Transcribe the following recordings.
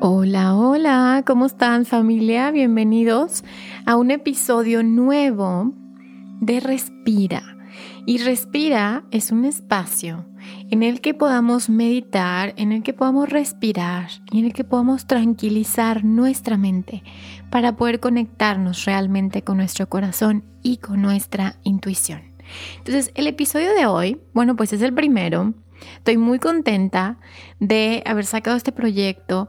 Hola, hola, ¿cómo están familia? Bienvenidos a un episodio nuevo de Respira. Y Respira es un espacio en el que podamos meditar, en el que podamos respirar y en el que podamos tranquilizar nuestra mente para poder conectarnos realmente con nuestro corazón y con nuestra intuición. Entonces, el episodio de hoy, bueno, pues es el primero Estoy muy contenta de haber sacado este proyecto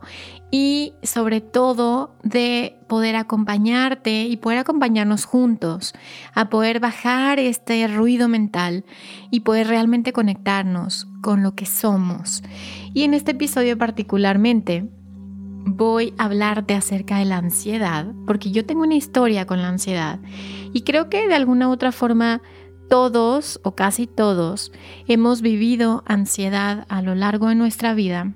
y sobre todo de poder acompañarte y poder acompañarnos juntos a poder bajar este ruido mental y poder realmente conectarnos con lo que somos. Y en este episodio particularmente voy a hablarte acerca de la ansiedad, porque yo tengo una historia con la ansiedad y creo que de alguna u otra forma todos o casi todos hemos vivido ansiedad a lo largo de nuestra vida,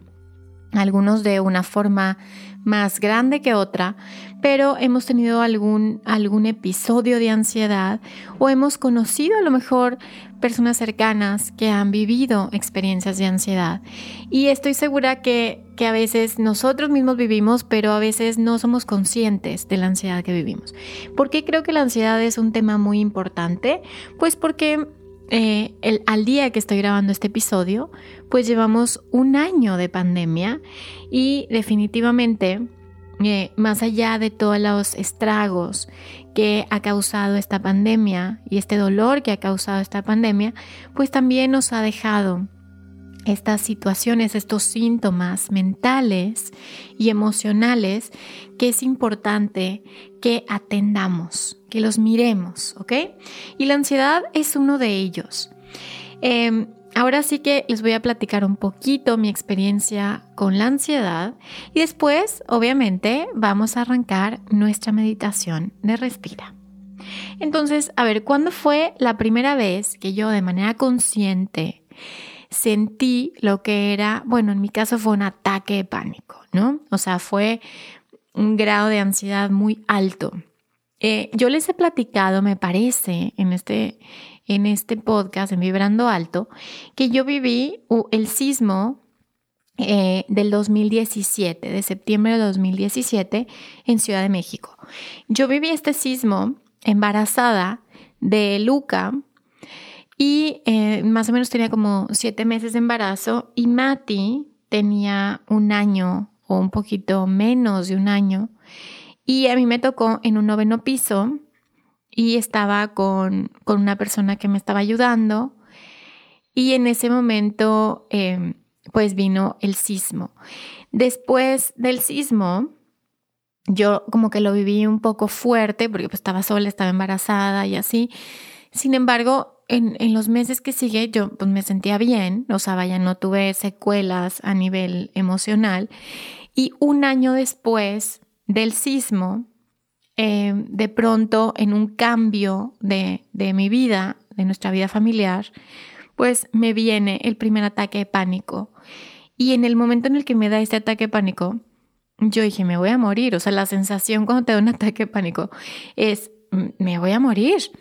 algunos de una forma más grande que otra, pero hemos tenido algún, algún episodio de ansiedad o hemos conocido a lo mejor personas cercanas que han vivido experiencias de ansiedad. Y estoy segura que, que a veces nosotros mismos vivimos, pero a veces no somos conscientes de la ansiedad que vivimos. ¿Por qué creo que la ansiedad es un tema muy importante? Pues porque eh, el, al día que estoy grabando este episodio, pues llevamos un año de pandemia y definitivamente, eh, más allá de todos los estragos que ha causado esta pandemia y este dolor que ha causado esta pandemia, pues también nos ha dejado estas situaciones, estos síntomas mentales y emocionales que es importante que atendamos, que los miremos, ¿ok? Y la ansiedad es uno de ellos. Em, ahora sí que les voy a platicar un poquito mi experiencia con la ansiedad y después, obviamente, vamos a arrancar nuestra meditación de respira. Entonces, a ver, ¿cuándo fue la primera vez que yo de manera consciente sentí lo que era, bueno, en mi caso fue un ataque de pánico, ¿no? O sea, fue un grado de ansiedad muy alto. Eh, yo les he platicado, me parece, en este, en este podcast, en Vibrando Alto, que yo viví el sismo eh, del 2017, de septiembre de 2017, en Ciudad de México. Yo viví este sismo embarazada de Luca, y eh, más o menos tenía como siete meses de embarazo y Mati tenía un año o un poquito menos de un año. Y a mí me tocó en un noveno piso y estaba con, una persona que me estaba ayudando. Y en ese momento, em, pues vino el sismo. Después del sismo, yo como que lo viví un poco fuerte porque pues estaba sola, estaba embarazada y así. Sin embargo, en, los meses que sigue yo pues, me sentía bien, o sea, vaya, no tuve secuelas a nivel emocional. Y un año después del sismo, eh, de pronto en un cambio de, de mi vida, de nuestra vida familiar, pues me viene el primer ataque de pánico. Y en el momento en el que me da este ataque de pánico, yo dije, me voy a morir. O sea, la sensación cuando te da un ataque de pánico es, me voy a morir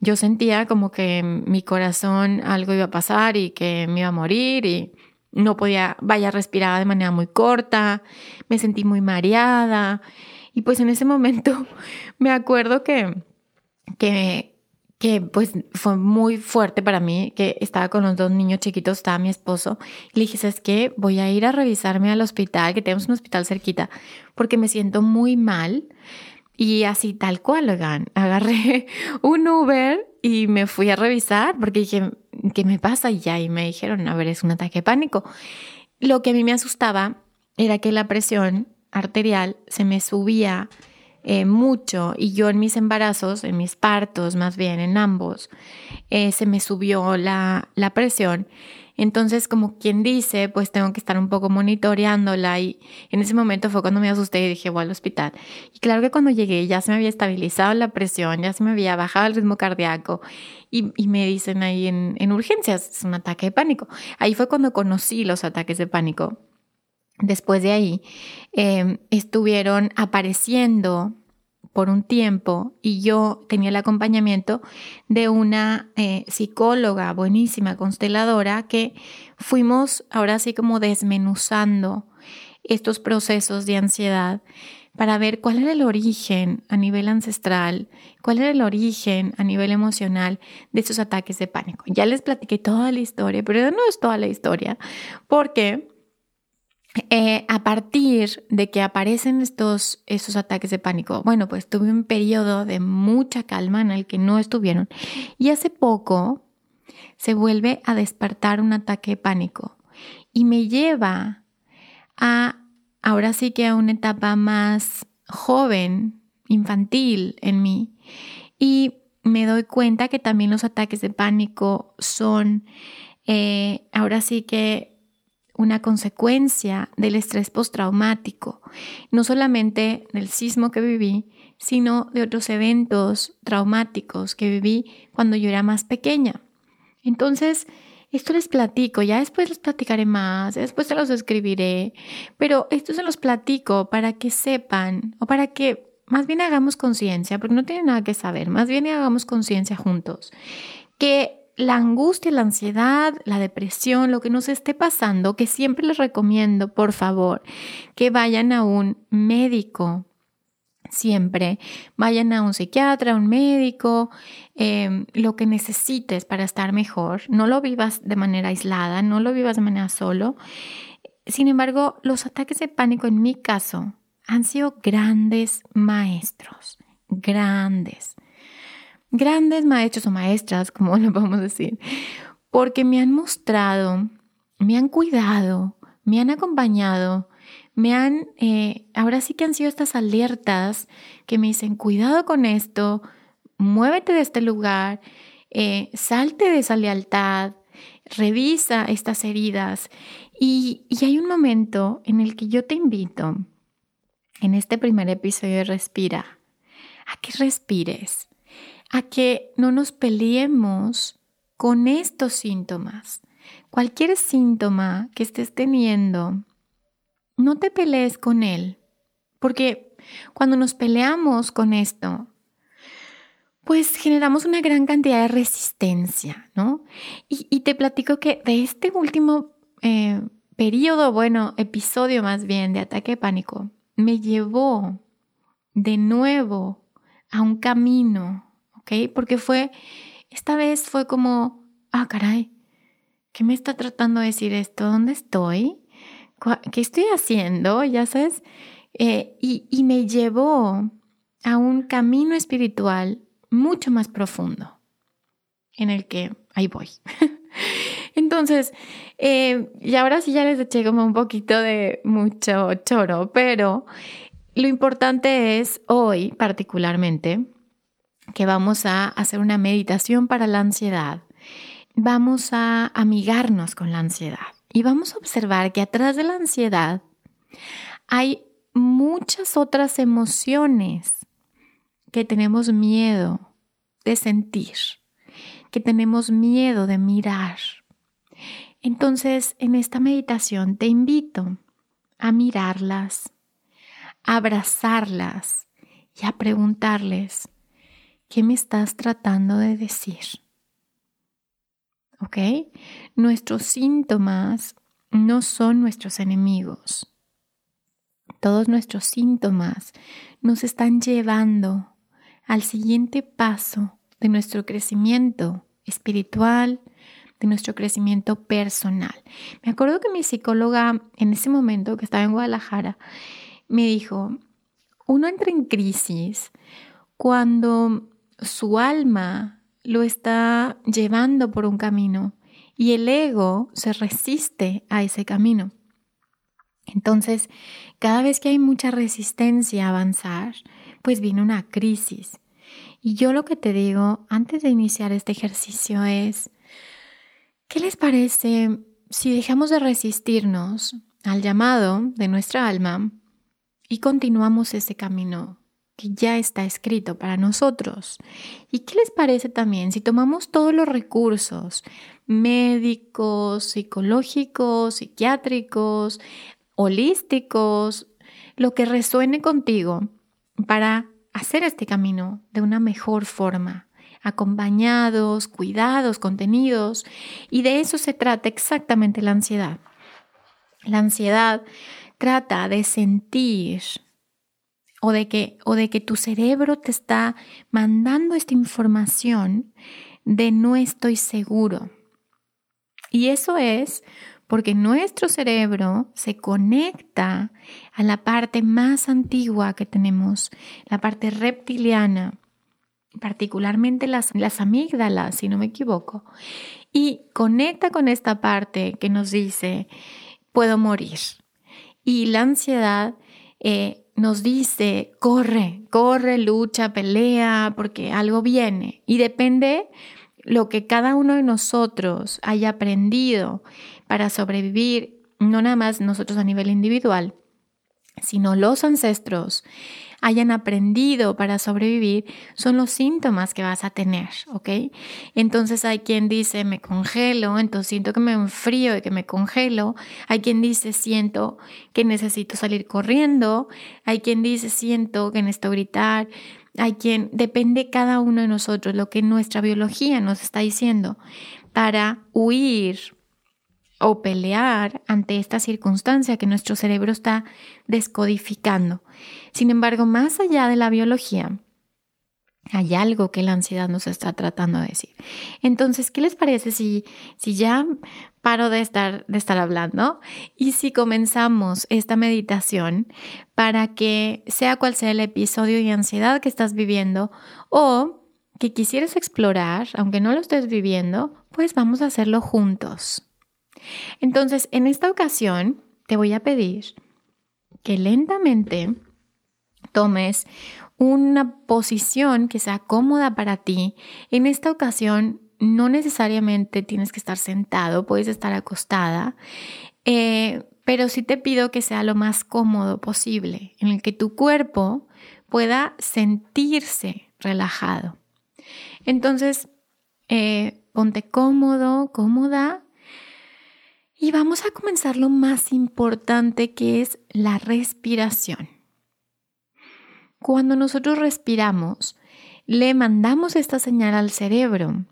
yo sentía como que mi corazón algo iba a pasar y que me iba a morir y no podía, vaya, respiraba de manera muy corta, me sentí muy mareada y pues en ese momento me acuerdo que, que, que pues fue muy fuerte para mí, que estaba con los dos niños chiquitos, estaba mi esposo, y le dije, ¿sabes qué? Voy a ir a revisarme al hospital, que tenemos un hospital cerquita, porque me siento muy mal y así tal cual, oigan, agarré un Uber y me fui a revisar porque dije, ¿qué me pasa? Y ya, y me dijeron, a ver, es un ataque de pánico. Lo que a mí me asustaba era que la presión arterial se me subía eh, mucho y yo en mis embarazos, en mis partos más bien, en ambos, eh, se me subió la, la presión entonces, como quien dice, pues tengo que estar un poco monitoreándola y en ese momento fue cuando me asusté y dije, voy al hospital. Y claro que cuando llegué ya se me había estabilizado la presión, ya se me había bajado el ritmo cardíaco y, me dicen ahí en, urgencias, es un ataque de pánico. Ahí fue cuando conocí los ataques de pánico. Después de ahí, em, estuvieron apareciendo por un tiempo y yo tenía el acompañamiento de una eh, psicóloga buenísima, consteladora, que fuimos ahora sí como desmenuzando estos procesos de ansiedad para ver cuál era el origen a nivel ancestral, cuál era el origen a nivel emocional de estos ataques de pánico. Ya les platiqué toda la historia, pero no es toda la historia, porque eh, a partir de que aparecen estos, estos ataques de pánico, bueno, pues tuve un periodo de mucha calma en el que no estuvieron y hace poco se vuelve a despertar un ataque de pánico y me lleva a ahora sí que a una etapa más joven, infantil en mí. Y me doy cuenta que también los ataques de pánico son eh, ahora sí que una consecuencia del estrés postraumático, no solamente del sismo que viví, sino de otros eventos traumáticos que viví cuando yo era más pequeña. Entonces, esto les platico, ya después les platicaré más, después se los escribiré, pero esto se los platico para que sepan o para que más bien hagamos conciencia, porque no tiene nada que saber, más bien hagamos conciencia juntos, que la angustia, la ansiedad, la depresión, lo que nos esté pasando, que siempre les recomiendo, por favor, que vayan a un médico siempre. Vayan a un psiquiatra, a un médico, em, lo que necesites para estar mejor. No lo vivas de manera aislada, no lo vivas de manera solo. Sin embargo, los ataques de pánico en mi caso han sido grandes maestros, grandes, grandes maestros o maestras, como lo podemos decir, porque me han mostrado, me han cuidado, me han acompañado, me han, eh, ahora sí que han sido estas alertas que me dicen, cuidado con esto, muévete de este lugar, eh, salte de esa lealtad, revisa estas heridas. Y, y hay un momento en el que yo te invito, en este primer episodio de Respira, a que respires, a que no nos peleemos con estos síntomas. Cualquier síntoma que estés teniendo, no te pelees con él, porque cuando nos peleamos con esto, pues generamos una gran cantidad de resistencia, ¿no? Y, te platico que de este último eh, periodo, bueno, episodio más bien de ataque de pánico, me llevó de nuevo a un camino, Porque fue, esta vez fue como, ah, caray, ¿qué me está tratando de decir esto? ¿Dónde estoy? ¿qué estoy haciendo? Ya sabes, eh, y, me llevó a un camino espiritual mucho más profundo, en el que ahí voy. Entonces, eh, y ahora sí ya les eché como un poquito de mucho choro, pero lo importante es hoy particularmente que vamos a hacer una meditación para la ansiedad. Vamos a amigarnos con la ansiedad. Y vamos a observar que atrás de la ansiedad hay muchas otras emociones que tenemos miedo de sentir, que tenemos miedo de mirar. Entonces, en esta meditación te invito a mirarlas, a abrazarlas y a preguntarles, ¿qué me estás tratando de decir? ¿ok? Nuestros síntomas no son nuestros enemigos. Todos nuestros síntomas nos están llevando al siguiente paso de nuestro crecimiento espiritual, de nuestro crecimiento personal. Me acuerdo que mi psicóloga en ese momento que estaba en Guadalajara me dijo, uno entra en crisis cuando su alma lo está llevando por un camino y el ego se resiste a ese camino. Entonces, cada vez que hay mucha resistencia a avanzar, pues viene una crisis. Y yo lo que te digo antes de iniciar este ejercicio es, ¿qué les parece si dejamos de resistirnos al llamado de nuestra alma y continuamos ese camino que ya está escrito para nosotros. ¿Y qué les parece también si tomamos todos los recursos médicos, psicológicos, psiquiátricos, holísticos, lo que resuene contigo para hacer este camino de una mejor forma? acompañados, cuidados, contenidos, y de eso se trata exactamente la ansiedad. La ansiedad trata de sentir o de que, o de que tu cerebro te está mandando esta información de no estoy seguro. Y eso es porque nuestro cerebro se conecta a la parte más antigua que tenemos, la parte reptiliana, particularmente las, las amígdalas, si no me equivoco, y conecta con esta parte que nos dice, puedo morir. Y la ansiedad eh, nos dice, corre, corre, lucha, pelea, porque algo viene. Y depende lo que cada uno de nosotros haya aprendido para sobrevivir, no nada más nosotros a nivel individual, sino los ancestros hayan aprendido para sobrevivir son los síntomas que vas a tener, ¿ok? Entonces hay quien dice me congelo, entonces siento que me enfrío y que me congelo. Hay quien dice siento que necesito salir corriendo. Hay quien dice siento que necesito gritar. Hay quien, depende cada uno de nosotros lo que nuestra biología nos está diciendo para huir o pelear ante esta circunstancia que nuestro cerebro está descodificando. Sin embargo, más allá de la biología, hay algo que la ansiedad nos está tratando de decir. Entonces, ¿qué les parece si, si ya paro de estar, de estar hablando y si comenzamos esta meditación para que sea cual sea el episodio de ansiedad que estás viviendo o que quisieras explorar, aunque no lo estés viviendo, pues vamos a hacerlo juntos. Entonces, en esta ocasión, te voy a pedir que lentamente tomes una posición que sea cómoda para ti. En esta ocasión, no necesariamente tienes que estar sentado, puedes estar acostada, eh, pero sí te pido que sea lo más cómodo posible, en el que tu cuerpo pueda sentirse relajado. Entonces, eh, ponte cómodo, cómoda y vamos a comenzar lo más importante que es la respiración. Cuando nosotros respiramos, le mandamos esta señal al cerebro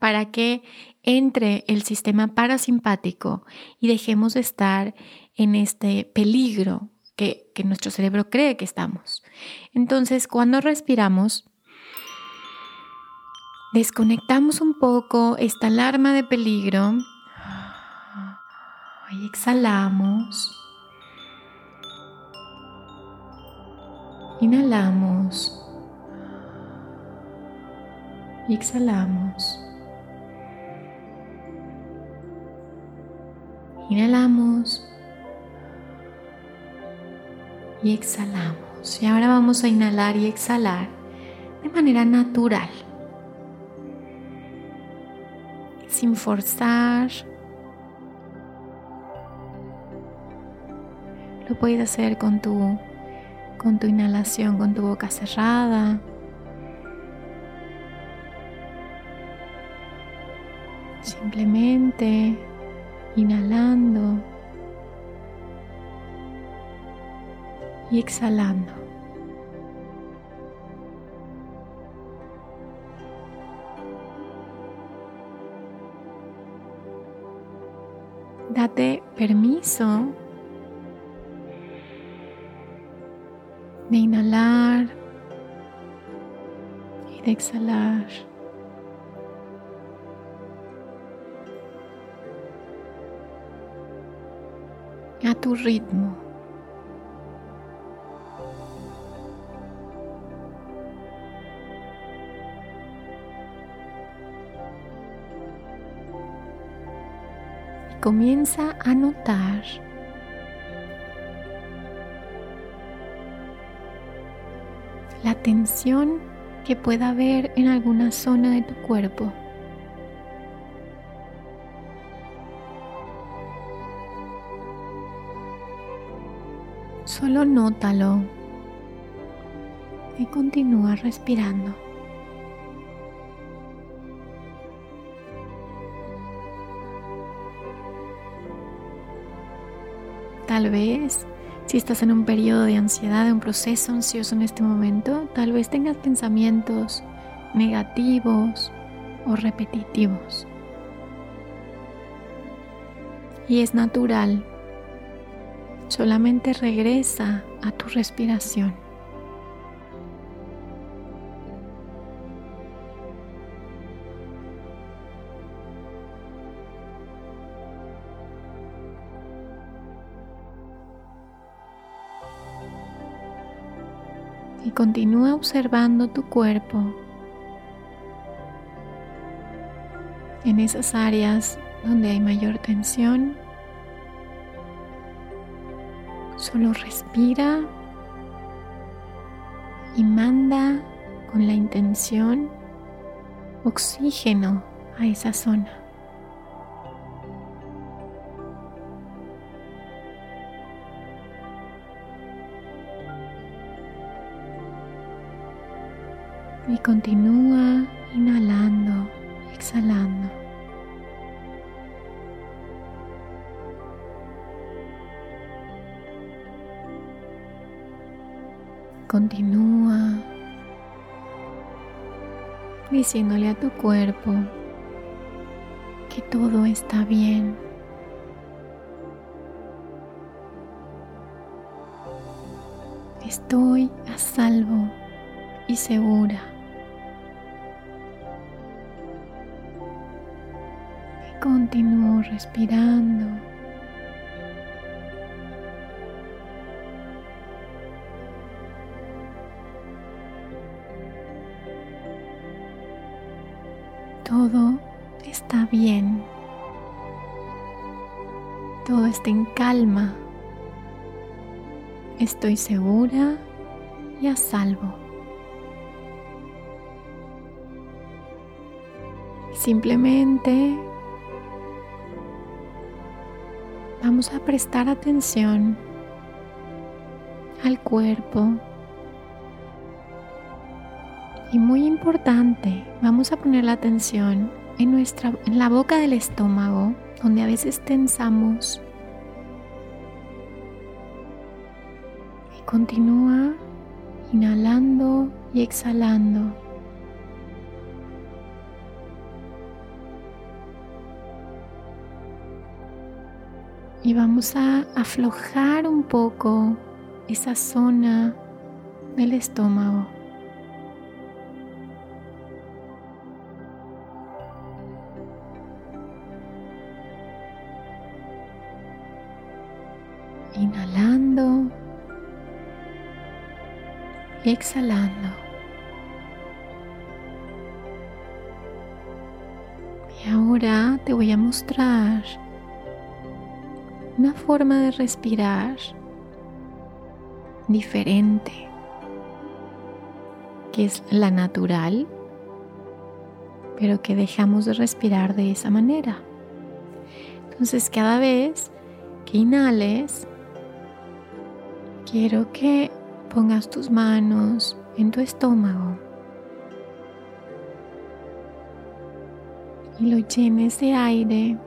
para que entre el sistema parasimpático y dejemos de estar en este peligro que, que nuestro cerebro cree que estamos. Entonces, cuando respiramos, desconectamos un poco esta alarma de peligro y exhalamos. Inhalamos. Y exhalamos. Inhalamos. Y exhalamos. Y ahora vamos a inhalar y exhalar de manera natural. Sin forzar, Puedes hacer con tu, con tu inhalación, con tu boca cerrada. Simplemente inhalando y exhalando. Date permiso de inhalar y de exhalar. A tu ritmo. Comienza a notar tensión que pueda haber en alguna zona de tu cuerpo. Solo nótalo y continúa respirando. Tal vez si estás en un periodo de ansiedad, de un proceso ansioso en este momento, tal vez tengas pensamientos negativos o repetitivos. Y es natural. Solamente regresa a tu respiración. Continúa observando tu cuerpo en esas áreas donde hay mayor tensión Solo respira y manda con la intención oxígeno a esa zona. Y continúa inhalando, exhalando. Continúa diciéndole a tu cuerpo que todo está bien. Estoy a salvo y segura. Continúo respirando. todo está bien. Todo está en calma. Estoy segura y a salvo. Simplemente vamos a prestar atención al cuerpo y muy importante, vamos a poner la atención en, nuestra, en la boca del estómago, donde a veces tensamos. Y continúa inhalando y exhalando. Y vamos a aflojar un poco esa zona del estómago. inhalando y exhalando. Y ahora te voy a mostrar una forma de respirar diferente, que es la natural, pero que dejamos de respirar de esa manera. Entonces cada vez que inhales, quiero que pongas tus manos en tu estómago y lo llenes de aire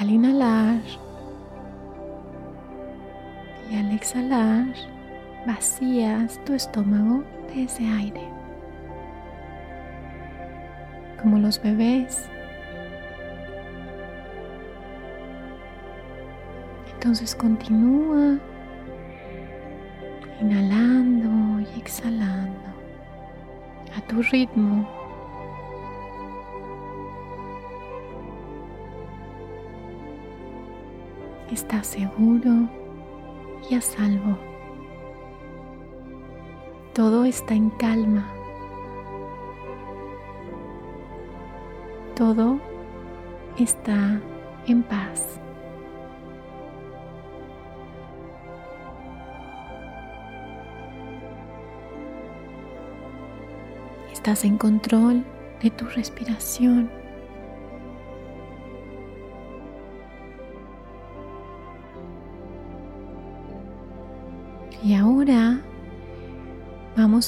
al inhalar y al exhalar vacías tu estómago de ese aire. Como los bebés. Entonces continúa inhalando y exhalando a tu ritmo. Estás seguro y a salvo. Todo está en calma. Todo está en paz. Estás en control de tu respiración.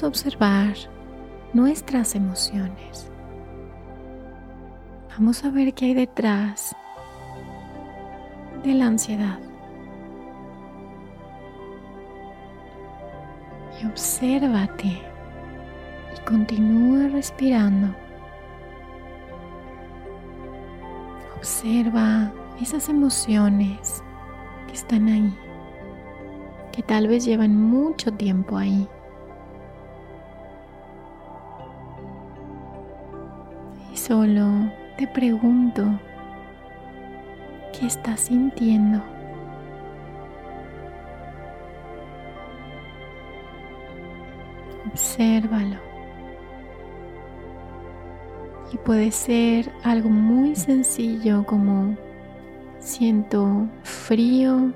A observar nuestras emociones. Vamos a ver qué hay detrás de la ansiedad. Y obsérvate continúa respirando. Observa esas emociones que están ahí, que tal vez llevan mucho tiempo ahí. Solo te pregunto, ¿qué estás sintiendo? Obsérvalo. Y puede ser algo muy sencillo como siento frío,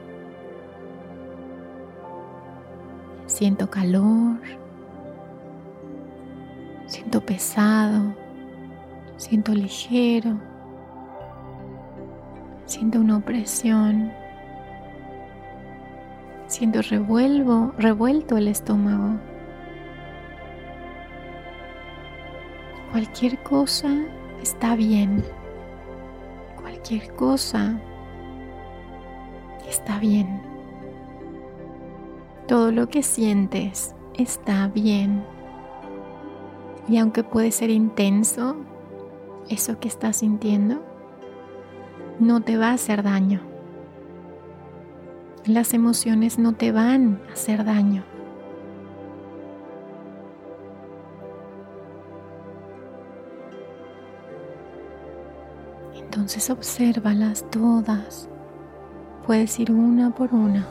siento calor, siento pesado, siento ligero, siento una opresión, siento revuelvo, revuelto el estómago. Cualquier cosa está bien. Cualquier cosa está bien. Todo lo que sientes está bien. Y aunque puede ser intenso, eso que estás sintiendo no te va a hacer daño. Las emociones no te van a hacer daño. Entonces obsérvalas todas. Puedes ir una por una.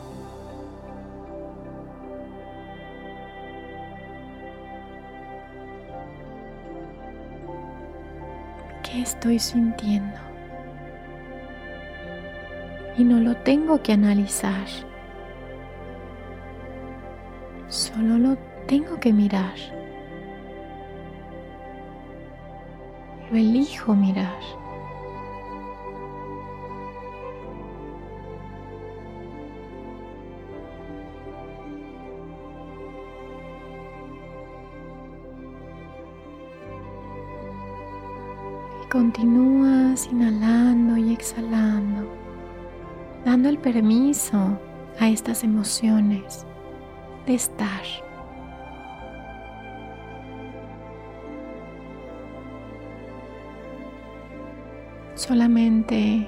¿Qué estoy sintiendo? Y no lo tengo que analizar. Solo lo tengo que mirar. Lo elijo mirar. Continúas inhalando y exhalando, dando el permiso a estas emociones de estar. Solamente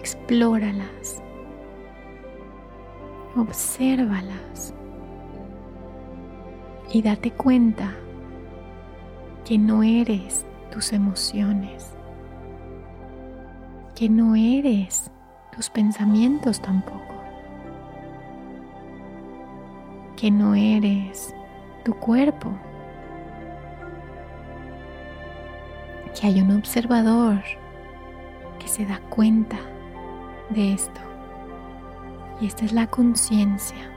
explóralas, obsérvalas y date cuenta que no eres tus emociones, que no eres tus pensamientos tampoco, que no eres tu cuerpo, que hay un observador que se da cuenta de esto. Y esta es la conciencia.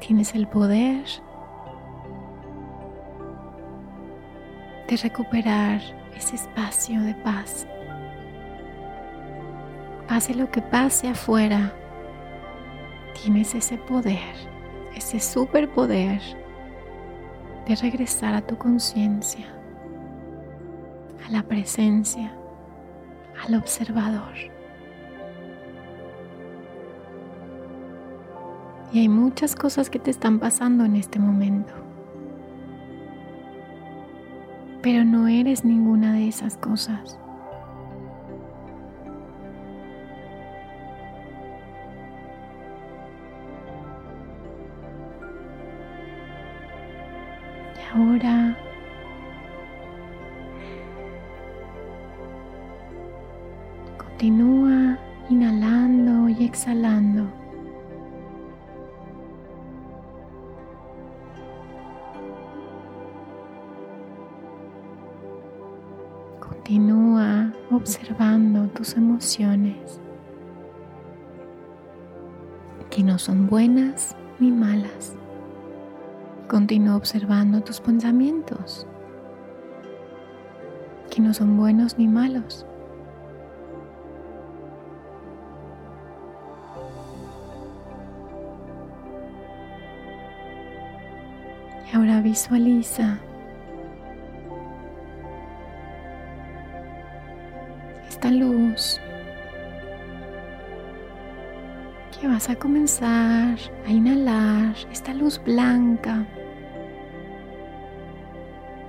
Tienes el poder recuperar ese espacio de paz. Pase lo que pase afuera, tienes ese poder, ese superpoder de regresar a tu conciencia, a la presencia, al observador. Y hay muchas cosas que te están pasando en este momento pero no eres ninguna de esas cosas. Y ahora son buenas ni malas. Continúa observando tus pensamientos, que no son buenos ni malos. Y ahora visualiza esta luz que vas a comenzar a inhalar, esta luz blanca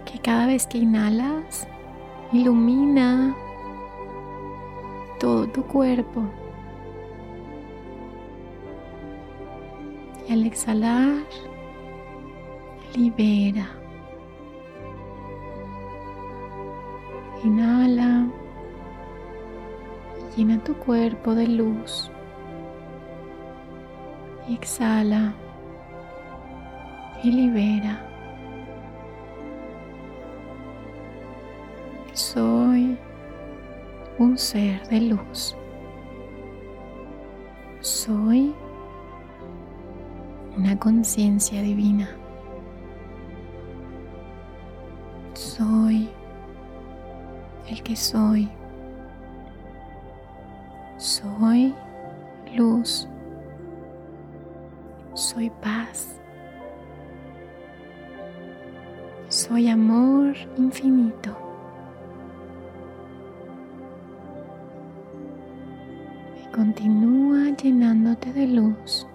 que cada vez que inhalas ilumina todo tu cuerpo. Y al exhalar, libera. Inhala llena tu cuerpo de luz. Exhala y libera. Soy un ser de luz. Soy una conciencia divina. Soy el que soy. Soy luz. Soy paz. Soy amor infinito. Y continúa llenándote de luz.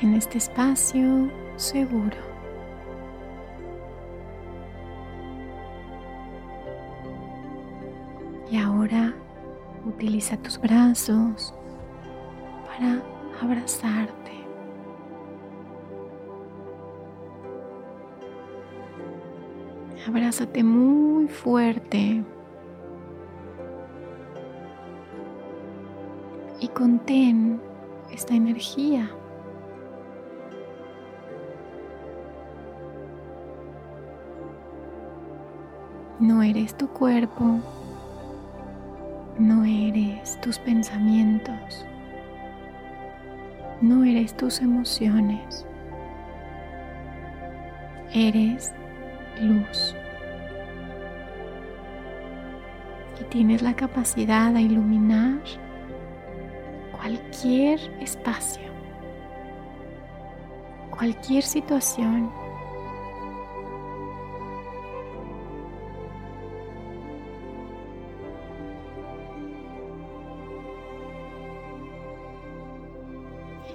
en este espacio seguro. Utiliza tus brazos para abrazarte. Abrázate muy fuerte. Y contén esta energía No eres tu cuerpo, no eres tus pensamientos, no eres tus emociones, eres luz. Y tienes la capacidad de iluminar cualquier espacio, cualquier situación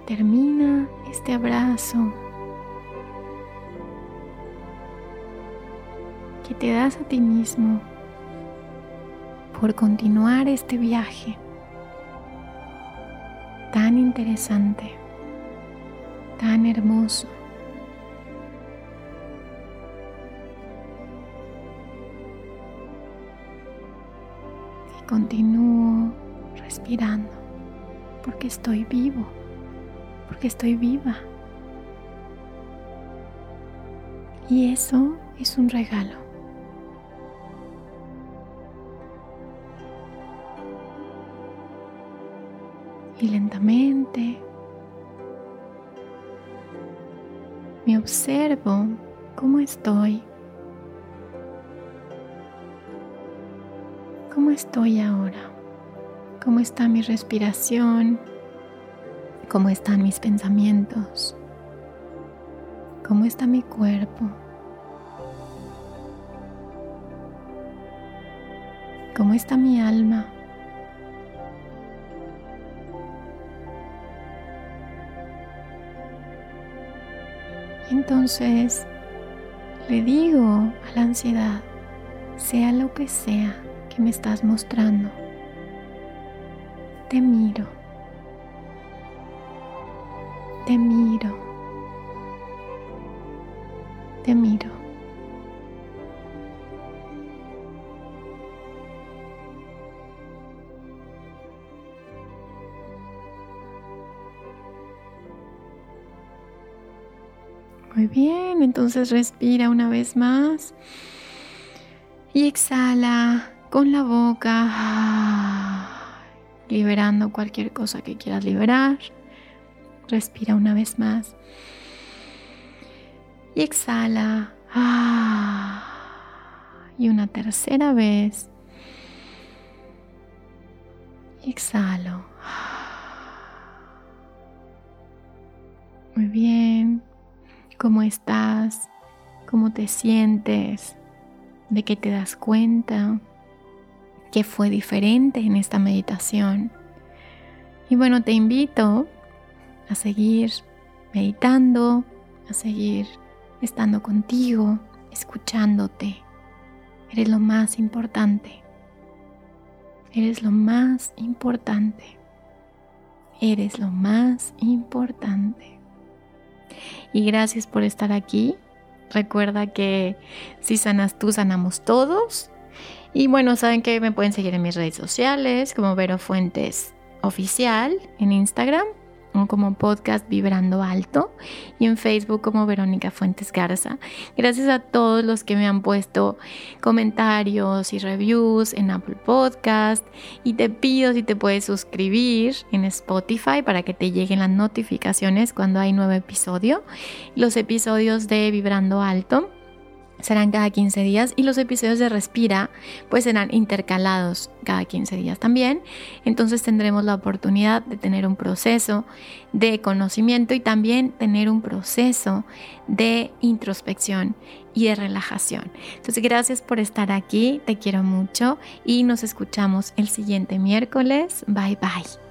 Termina este abrazo que te das a ti mismo por continuar este viaje tan interesante, tan hermoso. Y continúo respirando porque estoy vivo porque estoy viva. Y eso es un regalo. Y lentamente me observo cómo estoy. ¿Cómo estoy ahora? ¿Cómo está mi respiración? Cómo están mis pensamientos, cómo está mi cuerpo, cómo está mi alma. Entonces le digo a la ansiedad, sea lo que sea que me estás mostrando, te miro te miro, te miro. Muy bien, entonces respira una vez más y exhala con la boca, liberando cualquier cosa que quieras liberar. Respira una vez más. Y exhala. Ah. Y una tercera vez. Y exhalo. Muy bien. ¿Cómo estás? ¿Cómo te sientes? ¿De qué te das cuenta? ¿Qué fue diferente en esta meditación? Y bueno, te invito a seguir meditando, a seguir estando contigo, escuchándote. Eres lo más importante. Eres lo más importante. Eres lo más importante. Y gracias por estar aquí. Recuerda que si sanas tú, sanamos todos. Y bueno, saben que me pueden seguir en mis redes sociales como Vero Fuentes Oficial en Instagram como podcast Vibrando Alto y en Facebook como Verónica Fuentes Garza. Gracias a todos los que me han puesto comentarios y reviews en Apple Podcast y te pido si te puedes suscribir en Spotify para que te lleguen las notificaciones cuando hay nuevo episodio. Los episodios de Vibrando Alto serán cada 15 días y los episodios de Respira pues serán intercalados cada 15 días también. Entonces tendremos la oportunidad de tener un proceso de conocimiento y también tener un proceso de introspección y de relajación. Entonces gracias por estar aquí, te quiero mucho y nos escuchamos el siguiente miércoles. Bye bye.